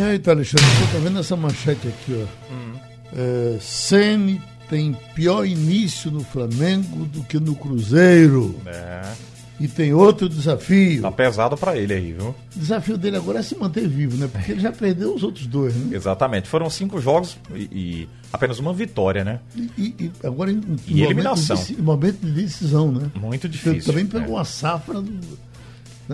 Eita, Alexandre, você tá vendo essa manchete aqui, ó. Hum. É, Sene tem pior início no Flamengo do que no Cruzeiro. É. E tem outro desafio. Tá pesado para ele aí, viu? O desafio dele agora é se manter vivo, né? Porque ele já perdeu os outros dois, né? Exatamente. Foram cinco jogos e, e apenas uma vitória, né? E, e agora em, em e eliminação. Momento de, momento de decisão, né? Muito difícil. Ele também pegou é. uma safra. Do,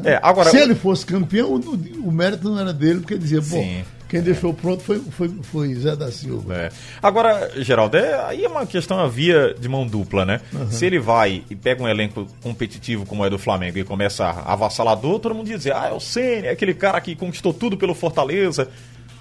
né? é, agora, Se ele fosse campeão, o, o, mérito não era dele, porque dizia, bom. Quem deixou pronto foi, foi, foi Zé da Silva. É. Agora, Geraldo, é, aí é uma questão a via de mão dupla, né? Uhum. Se ele vai e pega um elenco competitivo como é do Flamengo e começa avassalador, todo mundo diz, ah, é o Senna, é aquele cara que conquistou tudo pelo Fortaleza.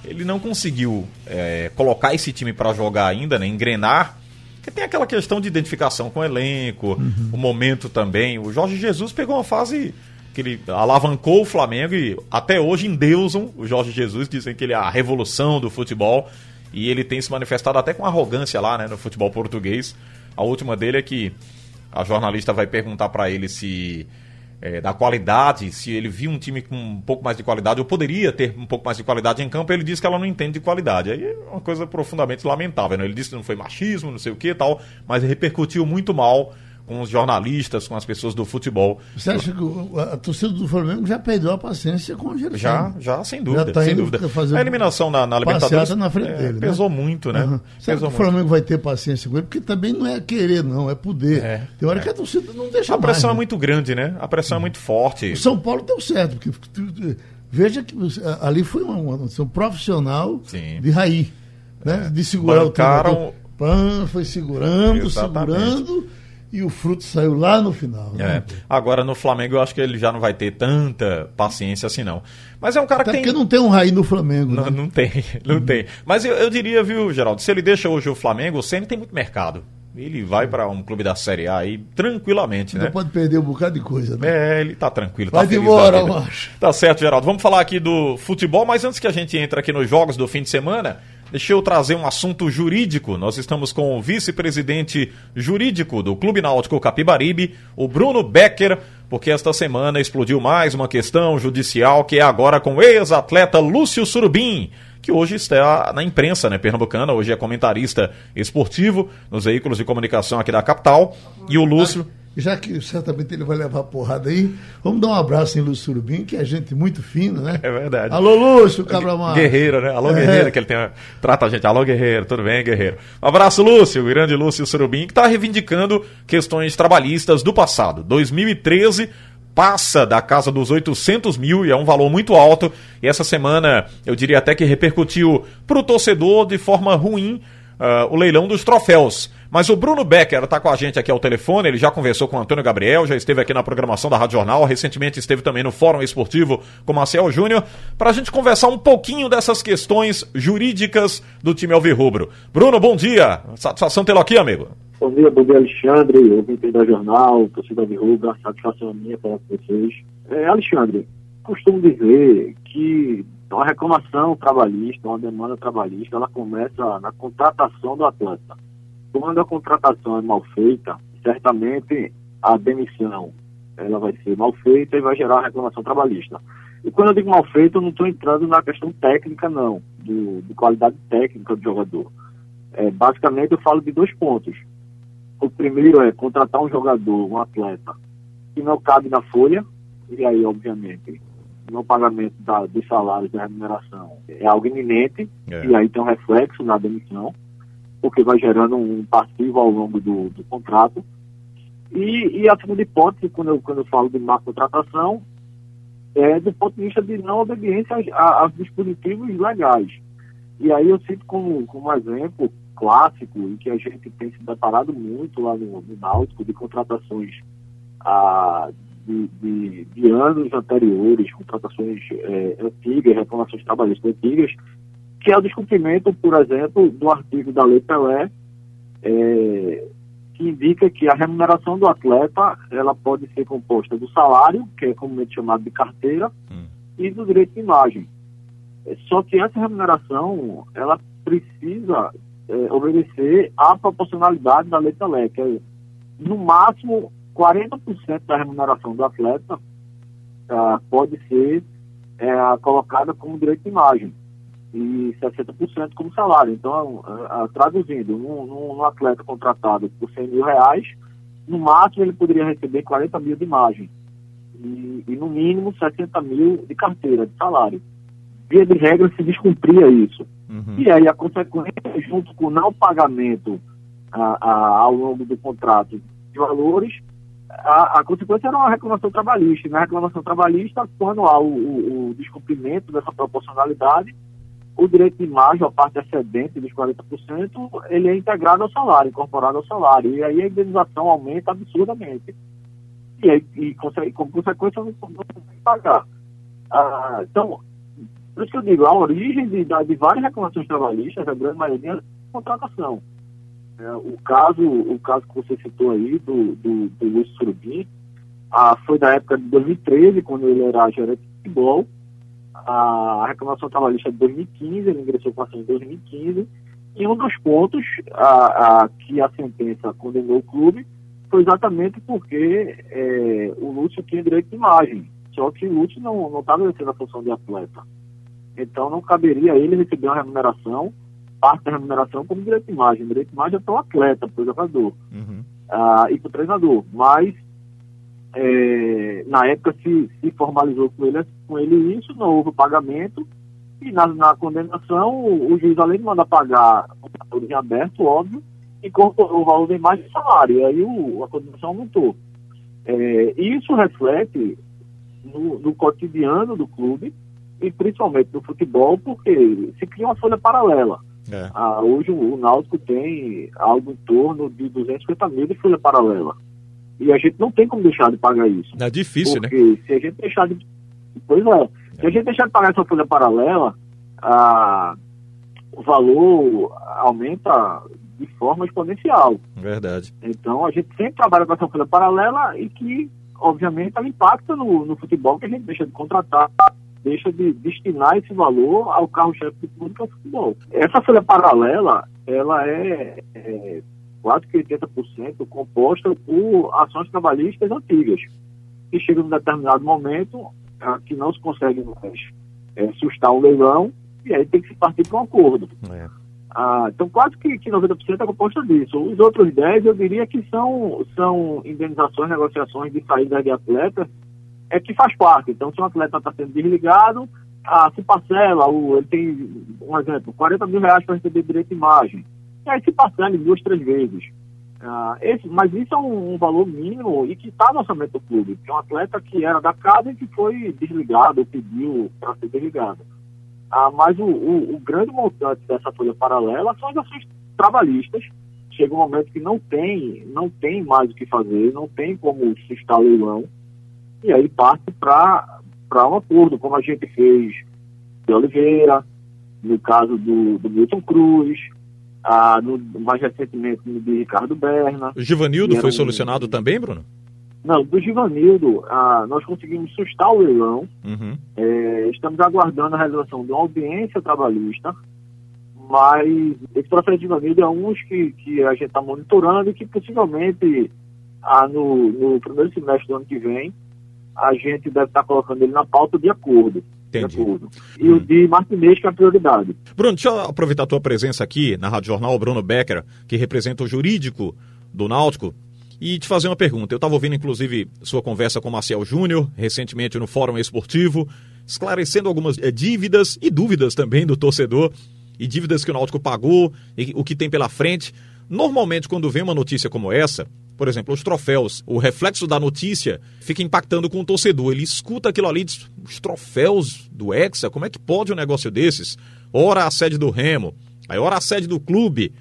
Ele não conseguiu é, colocar esse time para jogar ainda, né? Engrenar. Porque tem aquela questão de identificação com o elenco, uhum. o momento também. O Jorge Jesus pegou uma fase que ele alavancou o Flamengo e até hoje endeusam o Jorge Jesus, dizem que ele é a revolução do futebol e ele tem se manifestado até com arrogância lá né, no futebol português. A última dele é que a jornalista vai perguntar para ele se é, da qualidade, se ele viu um time com um pouco mais de qualidade, ou poderia ter um pouco mais de qualidade em campo, ele diz que ela não entende de qualidade. Aí é uma coisa profundamente lamentável. Né? Ele disse que não foi machismo, não sei o que tal, mas repercutiu muito mal com os jornalistas, com as pessoas do futebol. Você acha que a torcida do Flamengo já perdeu a paciência com o Gerson? Já, já, sem dúvida. Já tá sem dúvida. A eliminação na, na Libertadores na frente é, dele, né? pesou muito, né? Uhum. Será pesou que o Flamengo muito. vai ter paciência com ele? Porque também não é querer, não, é poder. É, Tem hora é. que a torcida não deixa A pressão mais, é né? muito grande, né? A pressão é muito forte. O São Paulo deu certo, porque veja que ali foi uma, uma profissional Sim. de raiz, né? De segurar Bancaram... o tempo. Pan foi segurando, Exatamente. segurando e o fruto saiu lá no final. Né? É. Agora no Flamengo eu acho que ele já não vai ter tanta paciência assim não. Mas é um cara Até que tem. Porque não tem um raio no Flamengo. Não, né? não tem, não uhum. tem. Mas eu, eu, diria, viu, Geraldo, se ele deixa hoje o Flamengo, o Ceni tem muito mercado. Ele vai para um clube da Série A aí tranquilamente, né? pode perder um bocado de coisa, né? É, ele tá tranquilo, vai tá embora, eu acho. Tá certo, Geraldo. Vamos falar aqui do futebol, mas antes que a gente entre aqui nos jogos do fim de semana, Deixa eu trazer um assunto jurídico. Nós estamos com o vice-presidente jurídico do Clube Náutico Capibaribe, o Bruno Becker, porque esta semana explodiu mais uma questão judicial que é agora com o ex-atleta Lúcio Surubim, que hoje está na imprensa né, pernambucana, hoje é comentarista esportivo nos veículos de comunicação aqui da capital. E o Lúcio já que certamente ele vai levar porrada aí, vamos dar um abraço em Lúcio Surubim, que é gente muito fina, né? É verdade. Alô, Lúcio, Cabramar. Guerreiro, né? Alô, é. Guerreiro, que ele tem, trata a gente. Alô, Guerreiro, tudo bem, Guerreiro? Um abraço, Lúcio, o grande Lúcio Surubim, que está reivindicando questões trabalhistas do passado. 2013 passa da casa dos 800 mil e é um valor muito alto. E essa semana, eu diria até que repercutiu para o torcedor de forma ruim uh, o leilão dos troféus. Mas o Bruno Becker está com a gente aqui ao telefone, ele já conversou com o Antônio Gabriel, já esteve aqui na programação da Rádio Jornal, recentemente esteve também no Fórum Esportivo com Marcel Júnior, para a gente conversar um pouquinho dessas questões jurídicas do time Alvirrubro. Bruno, bom dia, satisfação tê-lo aqui, amigo. Bom dia, bom dia, Alexandre, ouvinte da Jornal, torcida Alvirrubra, satisfação minha para vocês. É, Alexandre, costumo dizer que uma reclamação trabalhista, uma demanda trabalhista, ela começa na contratação do atleta. Quando a contratação é mal feita, certamente a demissão ela vai ser mal feita e vai gerar reclamação trabalhista. E quando eu digo mal feito, eu não estou entrando na questão técnica, não, do, de qualidade técnica do jogador. É, basicamente, eu falo de dois pontos. O primeiro é contratar um jogador, um atleta, que não cabe na folha, e aí, obviamente, no pagamento da, dos salários da remuneração é algo iminente, é. e aí tem um reflexo na demissão, porque vai gerando um passivo ao longo do, do contrato. E, e a segunda hipótese, quando eu, quando eu falo de má contratação, é do ponto de vista de não obediência aos, dispositivos legais. E aí eu cito como, como exemplo clássico, em que a gente tem se deparado muito lá no, no Náutico, de contratações ah, de, de, de, anos anteriores, contratações é, antigas, reclamações trabalhistas antigas, que é o descumprimento, por exemplo, do artigo da Lei Pelé, é, que indica que a remuneração do atleta ela pode ser composta do salário, que é comumente chamado de carteira, hum. e do direito de imagem. É, só que essa remuneração ela precisa é, obedecer à proporcionalidade da Lei Pelé, que é, no máximo 40% da remuneração do atleta ah, pode ser é, colocada como direito de imagem. E 60% como salário. Então, traduzindo, um, atleta contratado por 100 mil reais, no máximo ele poderia receber 40 mil de margem e, e no mínimo 60 mil de carteira, de salário. Via de regra se descumpria isso. Uhum. E aí a consequência, junto com o não pagamento a, a, ao longo do contrato de valores, a, a, consequência era uma reclamação trabalhista. Na reclamação trabalhista, quando há o, o, o, descumprimento dessa proporcionalidade, o direito de imagem, a parte excedente dos 40%, ele é integrado ao salário, incorporado ao salário. E aí a indenização aumenta absurdamente. E, aí, e como consequência, não, consegue pagar. Ah, então, por isso que eu digo, a origem de, de várias reclamações trabalhistas, a grande maioria, é contratação. É, o, caso, o caso que você citou aí, do, do, do Surubim, ah, foi da época de 2013, quando ele era gerente de futebol. A reclamação trabalhista de 2015, ele ingressou com ação em 2015. E um dos pontos a, a, que a sentença condenou o clube foi exatamente porque é, o Lúcio tinha direito de imagem. Só que o Lúcio não estava exercendo a função de atleta. Então não caberia a ele receber uma remuneração parte da remuneração como direito de imagem. Direito de imagem é para o atleta, para o jogador uhum. uh, e para o treinador. Mas, é, na época, se, se formalizou com ele, com ele isso, não houve pagamento. E na, na condenação, o, o, juiz, além de mandar pagar o valor em aberto, óbvio, incorporou o valor da imagem e salário. E aí o, a condenação aumentou. É, isso reflete no, no cotidiano do clube, e principalmente no futebol, porque se cria uma folha paralela. É. Ah, hoje o, Náutico tem algo em torno de 250 mil de folha paralela. E a gente não tem como deixar de pagar isso. É difícil, porque né? Porque se a gente deixar de. Pois é. Se a gente deixar de pagar essa folha paralela, o valor aumenta de forma exponencial. Verdade. Então a gente sempre trabalha com essa folha paralela e que, obviamente, ela impacta no, no futebol que a gente deixa de contratar deixa de destinar esse valor ao carro-chefe do clube, que é o futebol. Essa folha paralela, ela é, é quase que 80% composta por ações trabalhistas antigas, que chegam num determinado momento a, que não se consegue mais é, sustar um leilão e aí tem que se partir para um acordo. É. Ah, então, quase que, que 90% é composta disso. Os outros 10%, eu diria que são, são indenizações, negociações de saída de atletas é que faz parte. Então, se um atleta está sendo desligado, ah, se parcela, o, ele tem, um exemplo, 40 mil reais para receber direito de imagem. E aí se em duas, três vezes. Ah, esse, mas isso é um, um, valor mínimo e que está no orçamento do clube. É um atleta que era da casa e que foi desligado, pediu para ser desligado. Ah, mas o, o, o, grande montante dessa folha paralela são as ações trabalhistas. Chega um momento que não tem, não tem mais o que fazer, não tem como sustar leilão e aí parte para um acordo, como a gente fez de Oliveira, no caso do, do Milton Cruz, ah, no, mais recentemente no de Ricardo Berna. O Givanildo foi um... solucionado também, Bruno? Não, do Givanildo, ah, nós conseguimos sustar o leilão. Uhum. É, estamos aguardando a realização de uma audiência trabalhista, mas esse processo de Givanildo é um que, que a gente está monitorando e que possivelmente ah, no, no primeiro semestre do ano que vem a gente deve estar colocando ele na pauta de acordo. Entendi. E hum. o de Martinez, que é a prioridade. Bruno, deixa eu aproveitar a tua presença aqui na Rádio Jornal, Bruno Becker, que representa o jurídico do Náutico, e te fazer uma pergunta. Eu estava ouvindo, inclusive, sua conversa com o Marcel Júnior, recentemente no Fórum Esportivo, esclarecendo algumas é, dívidas e dúvidas também do torcedor, e dívidas que o Náutico pagou, e o que tem pela frente. Normalmente, quando vem uma notícia como essa, por exemplo, os troféus, o reflexo da notícia fica impactando com o torcedor. Ele escuta aquilo ali, diz, os troféus do Hexa, como é que pode um negócio desses? Ora a sede do Remo, aí ora a sede do clube.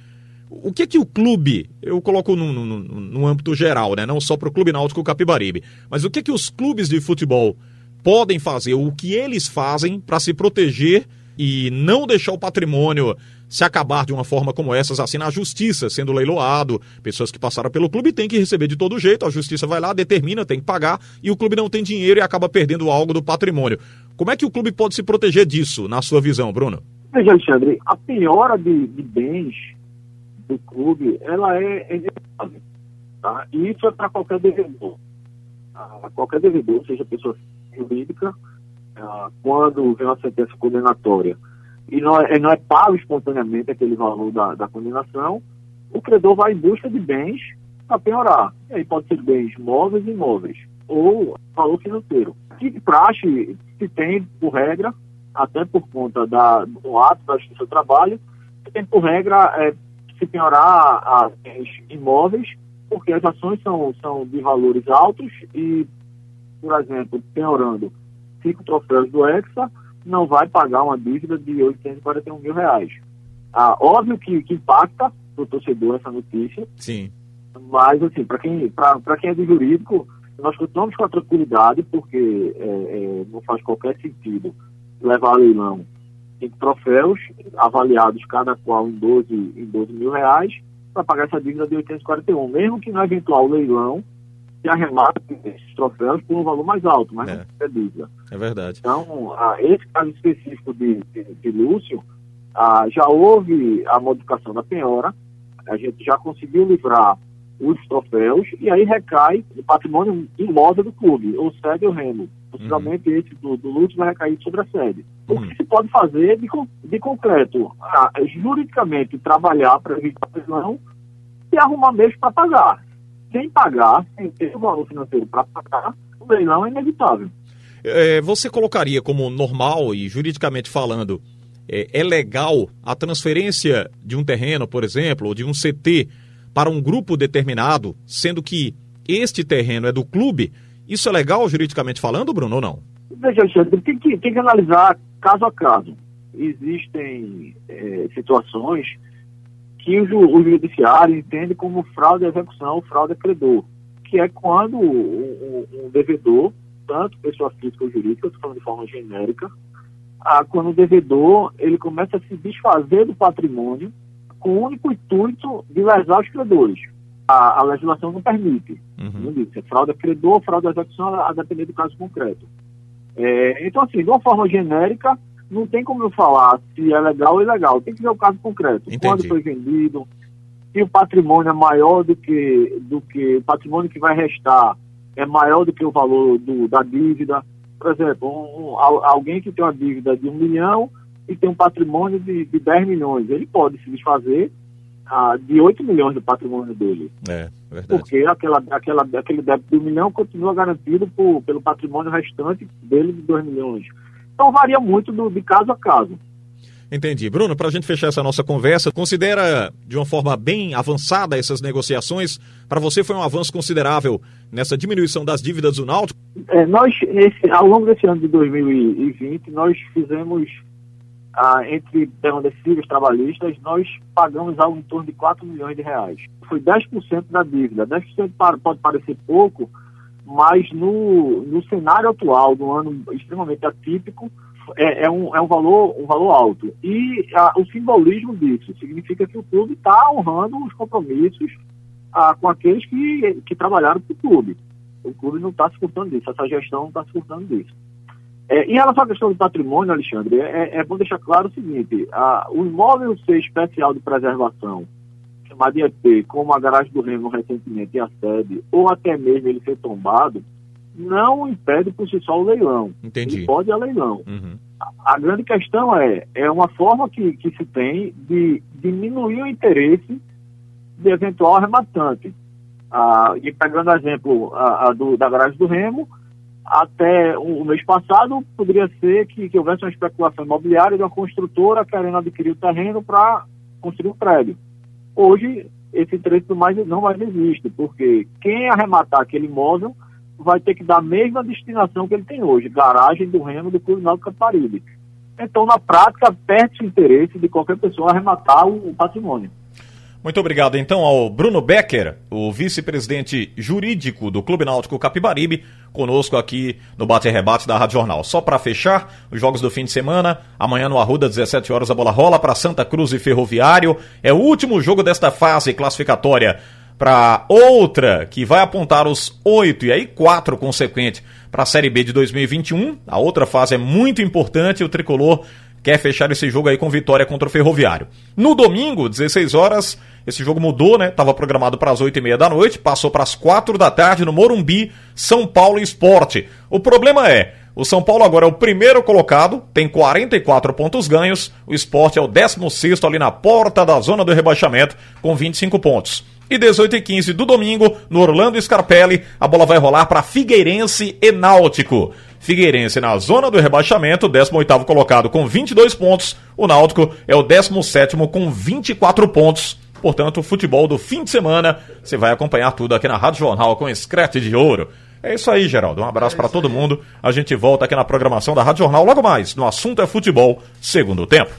O que que o clube, eu coloco no, no, no âmbito geral, né? não só para o Clube Náutico Capibaribe, mas o que que os clubes de futebol podem fazer, o que eles fazem para se proteger e não deixar o patrimônio se acabar de uma forma como essas, assim, na justiça, sendo leiloado, pessoas que passaram pelo clube têm que receber de todo jeito, a justiça vai lá, determina, tem que pagar, e o clube não tem dinheiro e acaba perdendo algo do patrimônio. Como é que o clube pode se proteger disso, na sua visão, Bruno? Veja, Alexandre, a piora de, de bens do clube, ela é, é tá? E isso é para qualquer devedor. Tá? Qualquer devedor, seja pessoa jurídica, ah, quando vem uma sentença condenatória, e não é, não é pago espontaneamente aquele valor da, da condenação, o credor vai em busca de bens para penhorar. E aí pode ser bens móveis e imóveis, ou valor financeiro. Que praxe se tem, por regra, até por conta da, do ato da Justiça do Trabalho, se tem por regra é, se penhorar a bens imóveis, porque as ações são, são de valores altos e, por exemplo, penhorando cinco troféus do Hexa, não vai pagar uma dívida de 841 mil reais. Ah, óbvio que, que impacta o torcedor essa notícia. Sim. Mas, assim, para quem, quem é do jurídico, nós continuamos com a tranquilidade, porque é, é, não faz qualquer sentido levar a leilão cinco troféus, avaliados cada qual em 12, em 12 mil reais, para pagar essa dívida de 841. Mesmo que no eventual leilão se arremate esses troféus por um valor mais alto, mas é. não é dívida. É verdade. Então, a, esse caso específico de, de, de Lúcio, a, já houve a modificação da penhora, a gente já conseguiu livrar os troféus e aí recai o patrimônio imóvel do clube, ou sede ou remo. Possivelmente uhum. esse do, do Lúcio vai recair sobre a sede. Uhum. O que se pode fazer de, de concreto? Ah, juridicamente trabalhar para evitar a prisão e arrumar meios para pagar. Sem pagar, sem ter o valor financeiro para pagar, o leilão é inevitável. É, você colocaria como normal e juridicamente falando, é, é legal a transferência de um terreno, por exemplo, ou de um CT para um grupo determinado, sendo que este terreno é do clube, isso é legal juridicamente falando, Bruno, ou não? Veja, Alexandre, tem que, tem que analisar caso a caso. Existem é, situações que o, o, judiciário entende como fraude à execução, fraude a credor, que é quando o, o devedor, tanto pessoa física ou jurídica, estou falando de forma genérica, quando o devedor ele começa a se desfazer do patrimônio com o único intuito de lesar os credores. A, a legislação não permite. Uhum. Não é fraude a credor, fraude à execução, a depender do caso concreto. É, então, assim, de uma forma genérica, não tem como eu falar se é legal ou ilegal. Tem que ver o caso concreto. Entendi. Quando foi vendido, se o patrimônio é maior do que, do que o patrimônio que vai restar é maior do que o valor do, da dívida. Por exemplo, um, um, alguém que tem uma dívida de um milhão e tem um patrimônio de, de 10 milhões. Ele pode se desfazer ah, de 8 milhões do patrimônio dele. É, verdade. Porque aquela, aquela, aquele débito de um milhão continua garantido por, pelo patrimônio restante dele de 2 milhões. Então varia muito do, de caso a caso. Entendi. Bruno, para a gente fechar essa nossa conversa, considera de uma forma bem avançada essas negociações? Para você foi um avanço considerável nessa diminuição das dívidas do Náutico? É, nós, nesse, ao longo desse ano de 2020, nós fizemos ah, entre decisivos trabalhistas, nós pagamos algo em torno de 4 milhões de reais. Foi 10% da dívida. 10% pode parecer pouco, mas no, no cenário atual, do ano extremamente atípico, é, é, um, é um, valor, um valor alto. E ah, o simbolismo disso significa que o clube está honrando os compromissos ah, com aqueles que, que trabalharam para o clube. O clube não está se furtando disso, essa gestão não está se furtando disso. É, em relação à questão do patrimônio, Alexandre, é, é bom deixar claro o seguinte: a, o imóvel ser especial de preservação, chamado IEP, como a garagem do Remo recentemente e a sede, ou até mesmo ele ser tombado, não impede por si só o leilão. Entendi. Ele pode a leilão. Uhum. A, a, grande questão é, é uma forma que, que se tem de diminuir o interesse de eventual arrematante. Ah, e pegando o exemplo a, a do, da garagem do Remo, até o mês passado, poderia ser que, que houvesse uma especulação imobiliária de uma construtora querendo adquirir o terreno para construir um prédio. Hoje, esse interesse mais, não mais existe, porque quem arrematar aquele imóvel vai ter que dar a mesma destinação que ele tem hoje, garagem do Remo do Clube Náutico Caparibe. Então, na prática, perde o interesse de qualquer pessoa arrematar o, o patrimônio. Muito obrigado então ao Bruno Becker, o vice-presidente jurídico do Clube Náutico Capibaribe, conosco aqui no Bate Rebate da Rádio Jornal. Só para fechar, os jogos do fim de semana, amanhã no Arruda, 17 horas a bola rola para Santa Cruz e Ferroviário. É o último jogo desta fase classificatória para outra que vai apontar os oito e aí quatro consequentes para a Série B de 2021. A outra fase é muito importante, o tricolor quer fechar esse jogo aí com vitória contra o Ferroviário. No domingo, 16 horas, esse jogo mudou, né? Tava programado para as 8 e meia da noite, passou para as 4 da tarde no Morumbi, São Paulo Esporte. O problema é, O São Paulo agora é o primeiro colocado, tem 44 pontos ganhos. O esporte é o 16 ali na porta da zona do rebaixamento, com 25 pontos. E 18 e 15 do domingo, no Orlando Scarpelli, a bola vai rolar para Figueirense e Náutico. Figueirense na zona do rebaixamento, 18 colocado com 22 pontos. O Náutico é o 17 com 24 pontos. Portanto, futebol do fim de semana, você vai acompanhar tudo aqui na Rádio Jornal com Screte de Ouro. É isso aí, Geraldo. Um abraço é para todo mundo. A gente volta aqui na programação da Rádio Jornal logo mais. No assunto é futebol, segundo tempo.